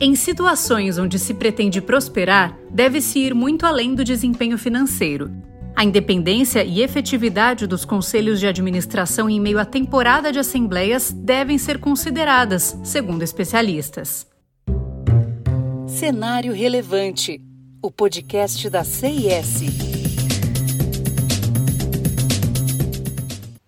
Em situações onde se pretende prosperar, deve-se ir muito além do desempenho financeiro. A independência e efetividade dos conselhos de administração em meio à temporada de assembleias devem ser consideradas, segundo especialistas. Cenário Relevante o podcast da CIS.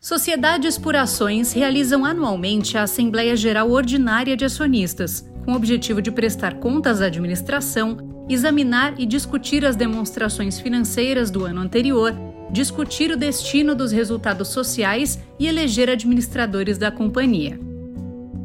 Sociedades por Ações realizam anualmente a Assembleia Geral Ordinária de Acionistas, com o objetivo de prestar contas à administração, examinar e discutir as demonstrações financeiras do ano anterior, discutir o destino dos resultados sociais e eleger administradores da companhia.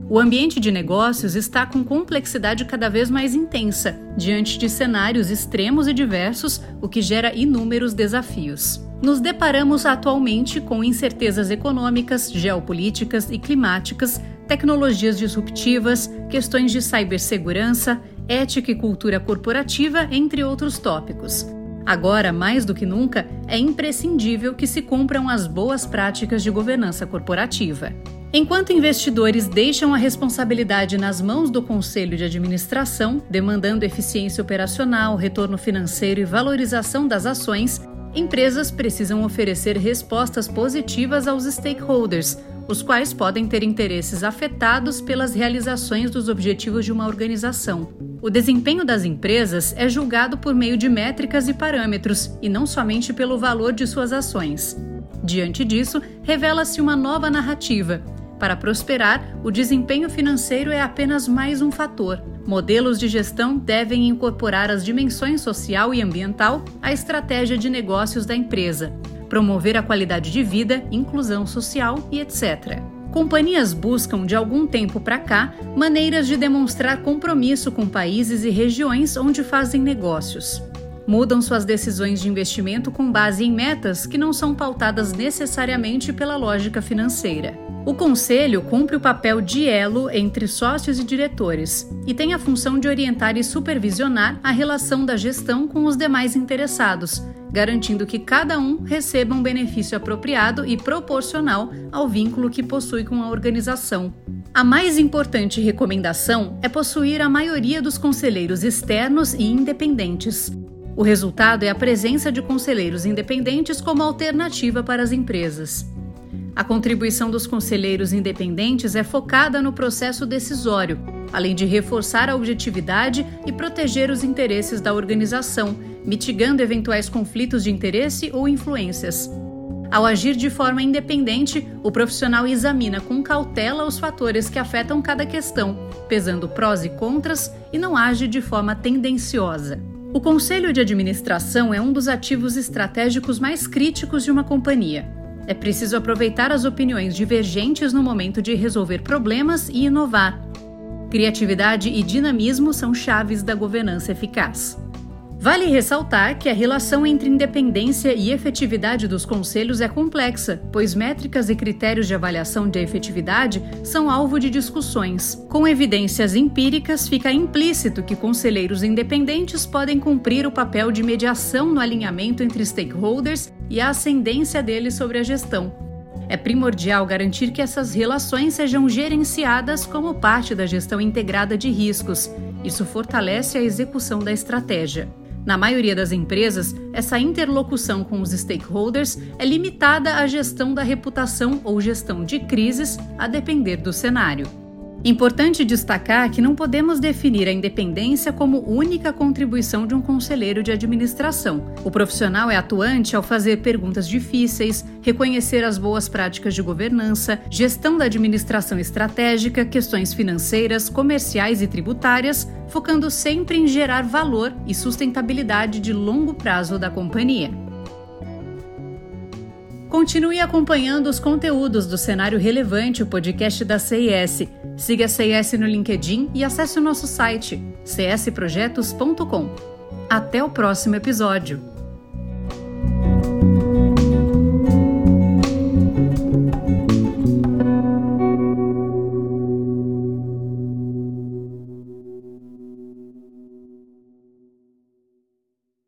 O ambiente de negócios está com complexidade cada vez mais intensa, diante de cenários extremos e diversos, o que gera inúmeros desafios. Nos deparamos atualmente com incertezas econômicas, geopolíticas e climáticas tecnologias disruptivas, questões de cibersegurança, ética e cultura corporativa, entre outros tópicos. Agora, mais do que nunca, é imprescindível que se cumpram as boas práticas de governança corporativa. Enquanto investidores deixam a responsabilidade nas mãos do conselho de administração, demandando eficiência operacional, retorno financeiro e valorização das ações, empresas precisam oferecer respostas positivas aos stakeholders, os quais podem ter interesses afetados pelas realizações dos objetivos de uma organização. O desempenho das empresas é julgado por meio de métricas e parâmetros, e não somente pelo valor de suas ações. Diante disso, revela-se uma nova narrativa. Para prosperar, o desempenho financeiro é apenas mais um fator. Modelos de gestão devem incorporar as dimensões social e ambiental à estratégia de negócios da empresa, promover a qualidade de vida, inclusão social e etc. Companhias buscam, de algum tempo para cá, maneiras de demonstrar compromisso com países e regiões onde fazem negócios. Mudam suas decisões de investimento com base em metas que não são pautadas necessariamente pela lógica financeira. O conselho cumpre o papel de elo entre sócios e diretores e tem a função de orientar e supervisionar a relação da gestão com os demais interessados, garantindo que cada um receba um benefício apropriado e proporcional ao vínculo que possui com a organização. A mais importante recomendação é possuir a maioria dos conselheiros externos e independentes. O resultado é a presença de conselheiros independentes como alternativa para as empresas. A contribuição dos conselheiros independentes é focada no processo decisório, além de reforçar a objetividade e proteger os interesses da organização, mitigando eventuais conflitos de interesse ou influências. Ao agir de forma independente, o profissional examina com cautela os fatores que afetam cada questão, pesando prós e contras e não age de forma tendenciosa. O conselho de administração é um dos ativos estratégicos mais críticos de uma companhia. É preciso aproveitar as opiniões divergentes no momento de resolver problemas e inovar. Criatividade e dinamismo são chaves da governança eficaz. Vale ressaltar que a relação entre independência e efetividade dos conselhos é complexa, pois métricas e critérios de avaliação de efetividade são alvo de discussões. Com evidências empíricas, fica implícito que conselheiros independentes podem cumprir o papel de mediação no alinhamento entre stakeholders e a ascendência deles sobre a gestão. É primordial garantir que essas relações sejam gerenciadas como parte da gestão integrada de riscos. Isso fortalece a execução da estratégia. Na maioria das empresas, essa interlocução com os stakeholders é limitada à gestão da reputação ou gestão de crises, a depender do cenário. Importante destacar que não podemos definir a independência como única contribuição de um conselheiro de administração. O profissional é atuante ao fazer perguntas difíceis, reconhecer as boas práticas de governança, gestão da administração estratégica, questões financeiras, comerciais e tributárias, focando sempre em gerar valor e sustentabilidade de longo prazo da companhia. Continue acompanhando os conteúdos do Cenário Relevante, o podcast da CIS. Siga a CIS no LinkedIn e acesse o nosso site csprojetos.com. Até o próximo episódio!